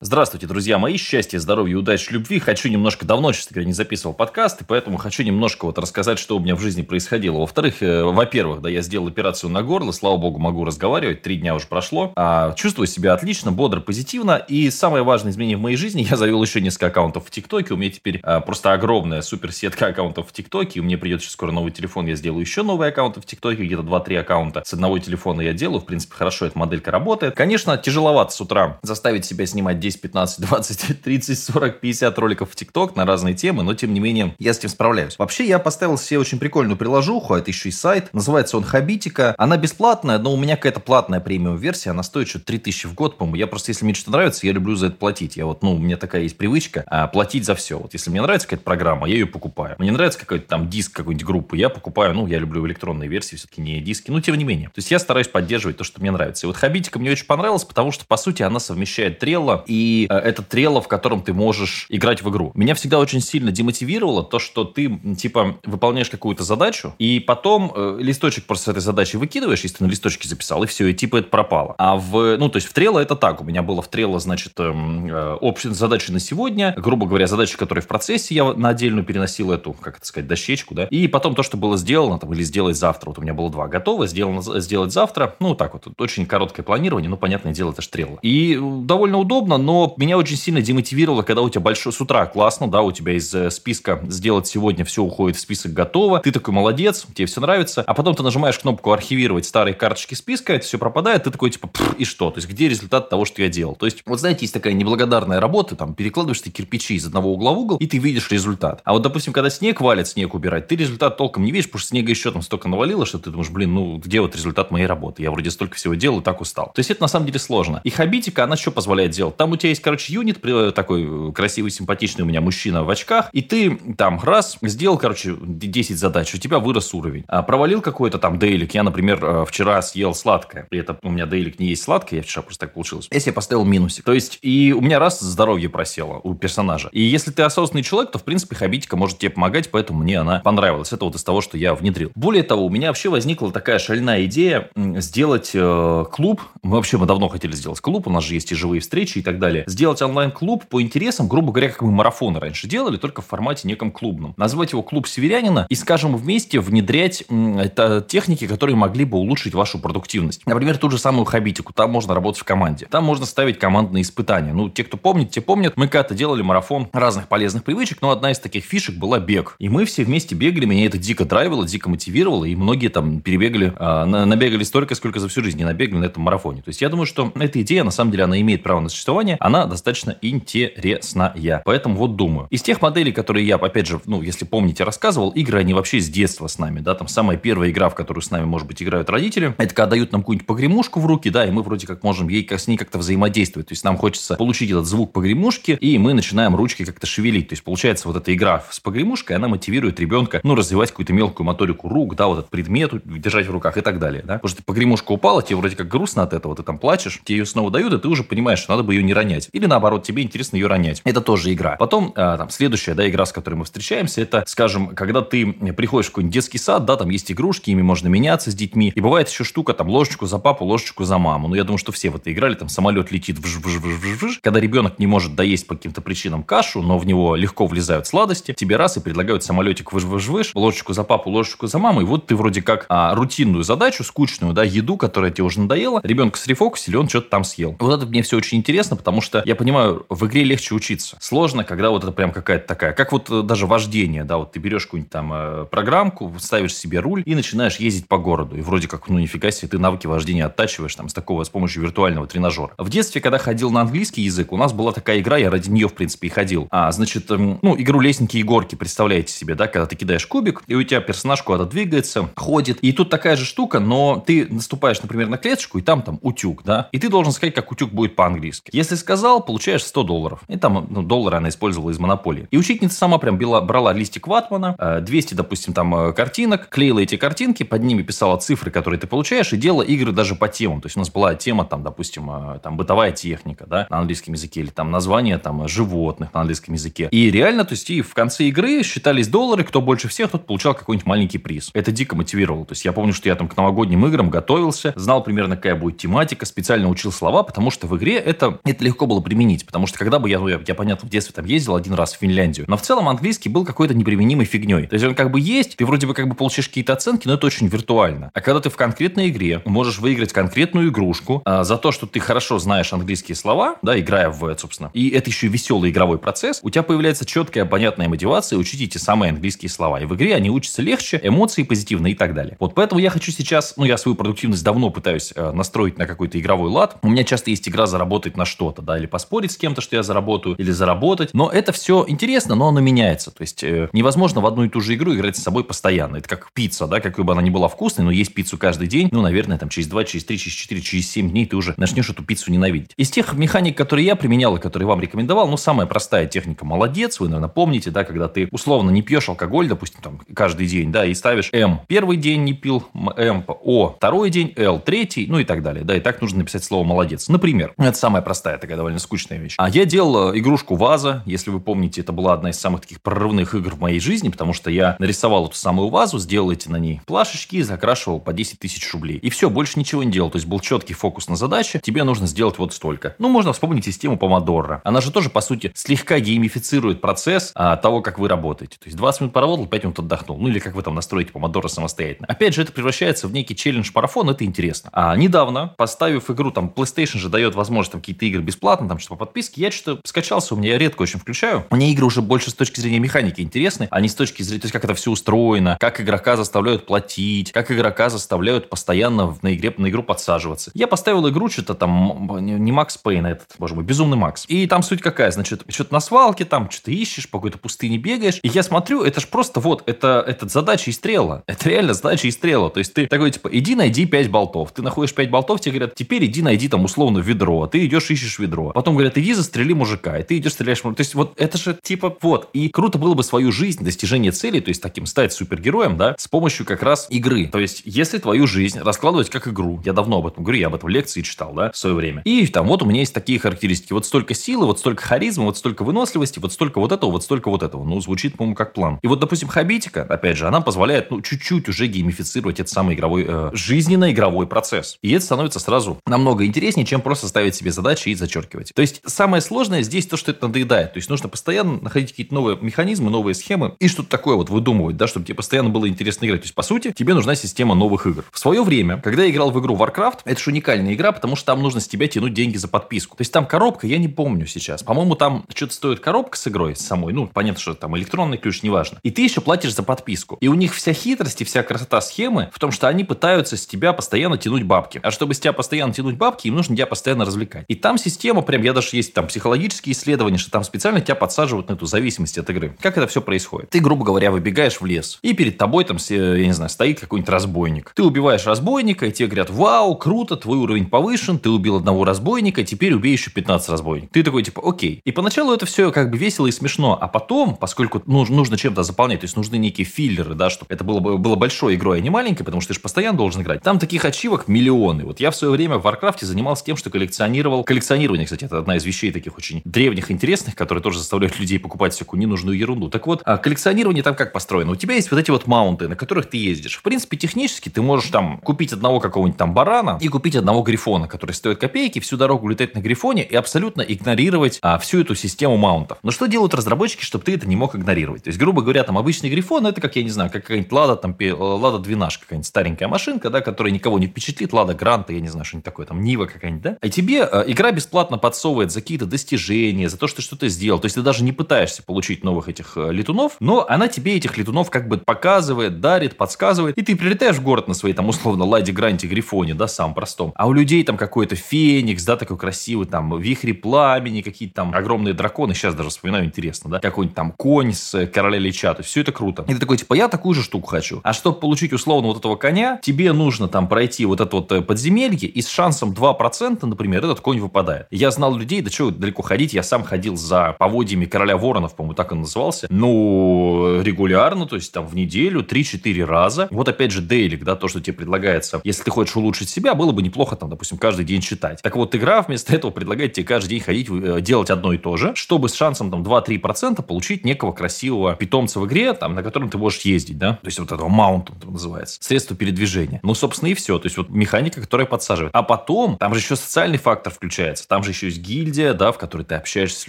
Здравствуйте, друзья мои. Счастья, здоровья, удачи, любви. Хочу немножко давно, честно говоря, не записывал подкаст, и поэтому хочу немножко вот рассказать, что у меня в жизни происходило. Во-вторых, э, во-первых, да, я сделал операцию на горло, слава богу, могу разговаривать, три дня уже прошло. А, чувствую себя отлично, бодро, позитивно. И самое важное изменение в моей жизни, я завел еще несколько аккаунтов в ТикТоке. У меня теперь а, просто огромная суперсетка аккаунтов в ТикТоке. У меня придет сейчас скоро новый телефон, я сделаю еще новые аккаунты в ТикТоке, где-то 2-3 аккаунта с одного телефона я делаю. В принципе, хорошо эта моделька работает. Конечно, тяжеловато с утра заставить себя снимать 10, 15, 20 20, 30, 40, 50 роликов в ТикТок на разные темы, но тем не менее я с этим справляюсь. Вообще я поставил себе очень прикольную приложуху, это еще и сайт, называется он Habitica. Она бесплатная, но у меня какая-то платная премиум версия, она стоит что-то 3000 в год, по-моему. Я просто, если мне что-то нравится, я люблю за это платить. Я вот, ну, у меня такая есть привычка а, платить за все. Вот если мне нравится какая-то программа, я ее покупаю. Мне нравится какой-то там диск какой-нибудь группы, я покупаю, ну, я люблю электронные версии, все-таки не диски, но тем не менее. То есть я стараюсь поддерживать то, что мне нравится. И вот Хабитика мне очень понравилась, потому что, по сути, она совмещает Трелло, и э, это Трелло, в котором ты можешь играть в игру. Меня всегда очень сильно демотивировало то, что ты, типа, выполняешь какую-то задачу, и потом э, листочек просто с этой задачей выкидываешь, если ты на листочке записал, и все, и типа это пропало. А в, ну, то есть в Трелло это так. У меня было в Трелло, значит, э, э, общие задачи на сегодня, грубо говоря, задачи, которые в процессе, я на отдельную переносил эту, как это сказать, дощечку, да, и потом то, что было сделано, там, или сделать завтра. Вот у меня было два готово, сделано сделать завтра, ну, так вот, очень короткое планирование, ну, понятное дело, это штрелло. И э, довольно удобно, но меня очень сильно демотивировало мотивировало, когда у тебя большой с утра классно, да, у тебя из э, списка сделать сегодня все уходит в список готово, ты такой молодец, тебе все нравится, а потом ты нажимаешь кнопку архивировать старые карточки списка, это все пропадает, ты такой типа, и что? То есть где результат того, что я делал? То есть, вот знаете, есть такая неблагодарная работа, там перекладываешь ты кирпичи из одного угла в угол, и ты видишь результат. А вот, допустим, когда снег валит, снег убирать, ты результат толком не видишь, потому что снега еще там столько навалило, что ты думаешь, блин, ну где вот результат моей работы? Я вроде столько всего делал и так устал. То есть это на самом деле сложно. И хабитика, она что позволяет делать? Там тебя есть, короче, юнит такой красивый, симпатичный у меня мужчина в очках, и ты там раз сделал, короче, 10 задач, у тебя вырос уровень. А провалил какой-то там дейлик. Я, например, э, вчера съел сладкое. При этом у меня дейлик не есть сладкое, я вчера просто так получилось. Если я поставил минусик. То есть, и у меня раз здоровье просело у персонажа. И если ты осознанный человек, то, в принципе, хабитика может тебе помогать, поэтому мне она понравилась. Это вот из того, что я внедрил. Более того, у меня вообще возникла такая шальная идея сделать э, клуб. Мы вообще мы давно хотели сделать клуб, у нас же есть и живые встречи и так далее. Сделать онлайн-клуб по интересам, грубо говоря, как мы марафоны раньше делали, только в формате неком клубном. Назвать его клуб северянина и, скажем, вместе внедрять это техники, которые могли бы улучшить вашу продуктивность. Например, ту же самую хабитику. Там можно работать в команде. Там можно ставить командные испытания. Ну, те, кто помнит, те помнят. Мы когда-то делали марафон разных полезных привычек, но одна из таких фишек была бег. И мы все вместе бегали. Меня это дико драйвило, дико мотивировало. И многие там перебегали, э, набегали столько, сколько за всю жизнь не набегали на этом марафоне. То есть я думаю, что эта идея, на самом деле, она имеет право на существование. Она достаточно интересная. Поэтому вот думаю. Из тех моделей, которые я, опять же, ну, если помните, рассказывал, игры, они вообще с детства с нами, да, там самая первая игра, в которую с нами, может быть, играют родители, это когда дают нам какую-нибудь погремушку в руки, да, и мы вроде как можем ей как, с ней как-то взаимодействовать. То есть нам хочется получить этот звук погремушки, и мы начинаем ручки как-то шевелить. То есть получается вот эта игра с погремушкой, она мотивирует ребенка, ну, развивать какую-то мелкую моторику рук, да, вот этот предмет держать в руках и так далее, да. Потому что погремушка упала, тебе вроде как грустно от этого, ты там плачешь, тебе ее снова дают, и ты уже понимаешь, что надо бы ее не ронять. Или наоборот, тебе интересно ее ронять. Это тоже игра. Потом а, там, следующая да, игра, с которой мы встречаемся, это, скажем, когда ты приходишь в какой-нибудь детский сад, да, там есть игрушки, ими можно меняться с детьми. И бывает еще штука, там, ложечку за папу, ложечку за маму. Ну, я думаю, что все в это играли, там, самолет летит, вж -вж -вж -вж -вж. когда ребенок не может доесть по каким-то причинам кашу, но в него легко влезают сладости, тебе раз и предлагают самолетик выж выж выж ложечку за папу, ложечку за маму, и вот ты вроде как а, рутинную задачу, скучную, да, еду, которая тебе уже надоела, ребенок срефокусили, он что-то там съел. Вот это мне все очень интересно, потому что я понимаю, в игре легче учиться. Сложно, когда вот это прям какая-то такая, как вот э, даже вождение, да, вот ты берешь какую-нибудь там э, программку, ставишь себе руль и начинаешь ездить по городу. И вроде как, ну, нифига себе, ты навыки вождения оттачиваешь там с такого, с помощью виртуального тренажера. В детстве, когда ходил на английский язык, у нас была такая игра, я ради нее, в принципе, и ходил. А, значит, эм, ну, игру лестники и горки, представляете себе, да, когда ты кидаешь кубик, и у тебя персонаж куда-то двигается, ходит. И тут такая же штука, но ты наступаешь, например, на клеточку, и там там утюг, да, и ты должен сказать, как утюг будет по-английски. Если сказал, получаешь 100 долларов. И там, ну, доллары она использовала из монополии. И учительница сама прям била, брала листик ватмана, 200, э, допустим, там э, картинок, клеила эти картинки, под ними писала цифры, которые ты получаешь, и делала игры даже по темам. То есть у нас была тема, там, допустим, э, там, бытовая техника, да, на английском языке, или там название там животных на английском языке. И реально, то есть и в конце игры считались доллары, кто больше всех, тот получал какой-нибудь маленький приз. Это дико мотивировало. То есть я помню, что я там к новогодним играм готовился, знал примерно, какая будет тематика, специально учил слова, потому что в игре это, это легко было применить, потому что когда бы я, ну, я, я понятно, в детстве там ездил один раз в Финляндию, но в целом английский был какой-то неприменимой фигней. То есть он как бы есть, ты вроде бы как бы получишь какие-то оценки, но это очень виртуально. А когда ты в конкретной игре можешь выиграть конкретную игрушку а, за то, что ты хорошо знаешь английские слова, да, играя в, собственно, и это еще веселый игровой процесс, у тебя появляется четкая, понятная мотивация учить эти самые английские слова. И в игре они учатся легче, эмоции позитивные и так далее. Вот поэтому я хочу сейчас, ну, я свою продуктивность давно пытаюсь э, настроить на какой-то игровой лад. У меня часто есть игра заработать на что-то, да, или поспорить с кем-то, что я заработаю, или заработать. Но это все интересно, но оно меняется. То есть э, невозможно в одну и ту же игру играть с собой постоянно. Это как пицца, да, какой бы она ни была вкусной, но есть пиццу каждый день, ну, наверное, там через 2, через 3, через 4, через 7 дней ты уже начнешь эту пиццу ненавидеть. Из тех механик, которые я применял и которые вам рекомендовал, ну, самая простая техника молодец, вы, наверное, помните, да, когда ты условно не пьешь алкоголь, допустим, там, каждый день, да, и ставишь М первый день не пил, М О второй день, Л третий, ну и так далее, да, и так нужно написать слово молодец. Например, это самая простая такая довольно скучная вещь. А я делал э, игрушку Ваза, если вы помните, это была одна из самых таких прорывных игр в моей жизни, потому что я нарисовал эту самую вазу, сделал эти на ней плашечки и закрашивал по 10 тысяч рублей. И все, больше ничего не делал. То есть был четкий фокус на задаче, тебе нужно сделать вот столько. Ну, можно вспомнить систему Помодоро. Она же тоже, по сути, слегка геймифицирует процесс а, того, как вы работаете. То есть 20 минут поработал, 5 минут отдохнул. Ну, или как вы там настроите Помодоро самостоятельно. Опять же, это превращается в некий челлендж-марафон, это интересно. А недавно, поставив игру, там, PlayStation же дает возможность там какие-то игры бесплатно, там, что по подписке, я что-то скачался, у меня я редко очень включаю. Мне игры уже больше с точки зрения механики интересны, а не с точки зрения, то есть как это все устроено, как игрока заставляют платить, как игрока заставляют постоянно на, игре, на игру подсаживаться. Я поставил игру что-то там, не Макс Пейн, а этот, боже мой, Безумный Макс. И там суть какая, значит, что-то на свалке, там что-то ищешь, по какой-то пустыне бегаешь, и я смотрю, это же просто вот, это, это задача и стрела. Это реально задача и стрела. То есть ты такой, типа, иди найди 5 болтов. Ты находишь 5 болтов, тебе говорят, теперь иди найди там условно ведро. Ты идешь, ищешь ведро. Потом говорят, иди застрели мужика. И ты идешь, стреляешь. То есть вот это же типа вот. И круто было бы свою жизнь, достижение цели, то есть таким стать супергероем, да, с помощью как раз игры. То есть если твою жизнь раскладывать как игру, я давно об этом говорю, я об этом лекции читал, да, в свое время. И там вот у меня есть такие характеристики. Вот столько силы, вот столько харизмы, вот столько выносливости, вот столько вот этого, вот столько вот этого. Ну, звучит, по-моему, как план. И вот, допустим, Хабитика, опять же, она позволяет, ну, чуть-чуть уже геймифицировать этот самый игровой, э, жизненно-игровой процесс. И это становится сразу намного интереснее, чем просто ставить себе задачи и зачеркивать. То есть, самое сложное здесь то, что это надоедает. То есть, нужно постоянно находить какие-то новые механизмы, новые схемы и что-то такое вот выдумывать, да, чтобы тебе постоянно было интересно играть. То есть, по сути, тебе нужна система новых игр. В свое время, когда я играл в игру Warcraft, это же уникальная игра, потому что там нужно с тебя тянуть деньги за подписку. То есть, там коробка, я не помню сейчас. По-моему, там что-то стоит коробка с игрой самой. Ну, понятно, что там электронный ключ, неважно. И ты еще платишь за подписку. И у них вся хитрость и вся красота схемы в том, что они пытаются с тебя постоянно тянуть бабки. А чтобы с тебя постоянно тянуть бабки, им нужно тебя постоянно развлекать. И там система, прям, я даже есть там психологические исследования, что там специально тебя подсаживают на эту зависимость от игры. Как это все происходит? Ты, грубо говоря, выбегаешь в лес, и перед тобой там, я не знаю, стоит какой-нибудь разбойник. Ты убиваешь разбойника, и тебе говорят, вау, круто, твой уровень повышен, ты убил одного разбойника, теперь убей еще 15 разбойников. Ты такой, типа, окей. И поначалу это все как бы весело и смешно, а потом, поскольку нужно чем-то заполнять, то есть нужны некие филлеры, да, чтобы это было, было большой игрой, а не маленькой, потому что ты же постоянно должен играть. Там таких ачивок миллионы. Вот я в свое время в Warcraft занимался тем, что коллекционировал... Коллекционирование, кстати, это одна из вещей таких очень древних, интересных, которые тоже заставляют людей покупать всякую ненужную ерунду. Так вот, а коллекционирование там как построено? У тебя есть вот эти вот маунты, на которых ты ездишь. В принципе, технически ты можешь там купить одного какого-нибудь там барана и купить одного грифона, который стоит копейки, всю дорогу летать на грифоне и абсолютно игнорировать а, всю эту систему маунтов. Но что делают разработчики, чтобы ты это не мог игнорировать? То есть, грубо говоря, там обычный грифон, это как, я не знаю, как какая-нибудь Лада, там, Лада 12, какая-нибудь старенькая машинка, да, которая никого не впечатлит, Лада Гранта, я не знаю, что-нибудь такое, там, Нива какая-нибудь, да? А тебе э, игра бесплатно подсовывает за какие-то достижения, за то, что ты что-то сделал. То есть, ты даже не пытаешься получить новых этих э, летунов, но она тебе этих летунов как бы показывает, дарит, подсказывает, и ты прилетаешь в город на своей, там, условно, Ладе Гранте Грифоне, да, сам простом. А у людей там какой-то феникс, да, такой красивый, там, вихри пламени, какие-то там огромные драконы, сейчас даже вспоминаю, интересно, да, какой-нибудь там конь с э, короля Лича, то есть, все это круто. И ты такой, типа, я такую же штуку хочу. А чтобы получить условно вот этого коня, тебе нужно там пройти вот это вот э, подземелье, и с шансом 2%, например, этот конь выпадает. Я знал людей, да что далеко ходить, я сам ходил за поводьями короля воронов, по-моему, так он назывался, ну, регулярно, то есть там в неделю 3-4 раза. Вот опять же дейлик, да, то, что тебе предлагается. Если ты хочешь улучшить себя, было бы неплохо там, допустим, каждый день читать. Так вот, игра вместо этого предлагает тебе каждый день ходить, э, делать одно и то же, чтобы с шансом там 2-3% получить некого красивого питомца в игре, там, на котором ты можешь ездить, да, то есть вот этого маунта называется, средство передвижения. Ну, собственно, и все. То есть вот механика, которая подсаживает. А потом, там же еще социальный фактор включается. Там же еще есть гильдия, да, в которой ты общаешься с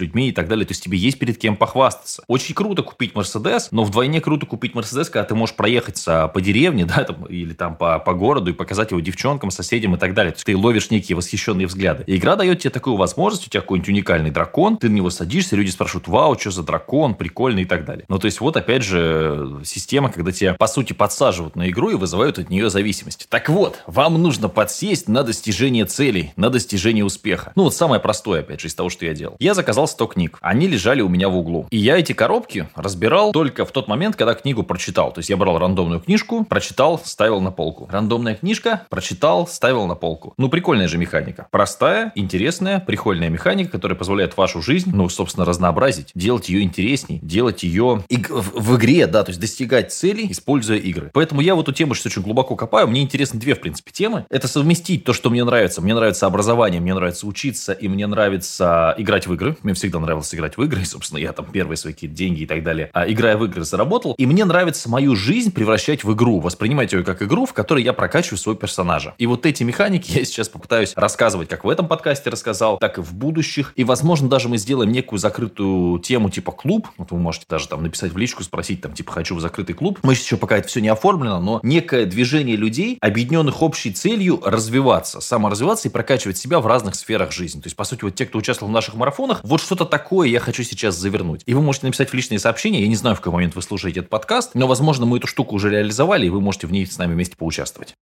людьми и так далее. То есть тебе есть перед кем похвастаться. Очень круто купить Мерседес, но вдвойне круто купить Мерседес, когда ты можешь проехаться по деревне, да, там, или там по, по городу и показать его девчонкам, соседям и так далее. То есть ты ловишь некие восхищенные взгляды. И игра дает тебе такую возможность, у тебя какой-нибудь уникальный дракон, ты на него садишься, люди спрашивают, вау, что за дракон, прикольный и так далее. Ну, то есть вот опять же система, когда тебя, по сути, подсаживают на игру и вызывают от нее зависимость. Так вот, вам нужно подсесть на достижение целей, на достижение успеха. Ну, вот самое простое, опять же, из того, что я делал. Я заказал 100 книг. Они лежали у меня в углу. И я эти коробки разбирал только в тот момент, когда книгу прочитал. То есть я брал рандомную книжку, прочитал, ставил на полку. Рандомная книжка, прочитал, ставил на полку. Ну, прикольная же механика. Простая, интересная, прикольная механика, которая позволяет вашу жизнь, ну, собственно, разнообразить, делать ее интересней, делать ее в, в игре, да, то есть достигать целей, используя игры. Поэтому я в эту тему сейчас очень глубоко копаю. Мне интересны две, в принципе, темы. Это совместить то, что мне нравится. Мне нравится образование, мне нравится учиться, и мне нравится играть в игры. Мне всегда нравилось играть в игры, и, собственно, я там первые свои какие-то деньги и так далее, а, играя в игры, заработал. И мне нравится мою жизнь превращать в игру, воспринимать ее как игру, в которой я прокачиваю своего персонажа. И вот эти механики я сейчас попытаюсь рассказывать, как в этом подкасте рассказал, так и в будущих. И, возможно, даже мы сделаем некую закрытую тему типа клуб. Вот вы можете даже там написать в личку, спросить там типа хочу в закрытый клуб. Мы еще пока это все не оформлено, но некое движение людей, объединенных общей целью развиваться, саморазвиваться и прокачивать себя в разных сферах жизни. То есть, по сути, вот те, кто участвовал в наших марафонах, вот что-то такое я хочу сейчас завернуть. И вы можете написать в личные сообщения. Я не знаю, в какой момент вы слушаете этот подкаст, но, возможно, мы эту штуку уже реализовали, и вы можете в ней с нами вместе поучаствовать.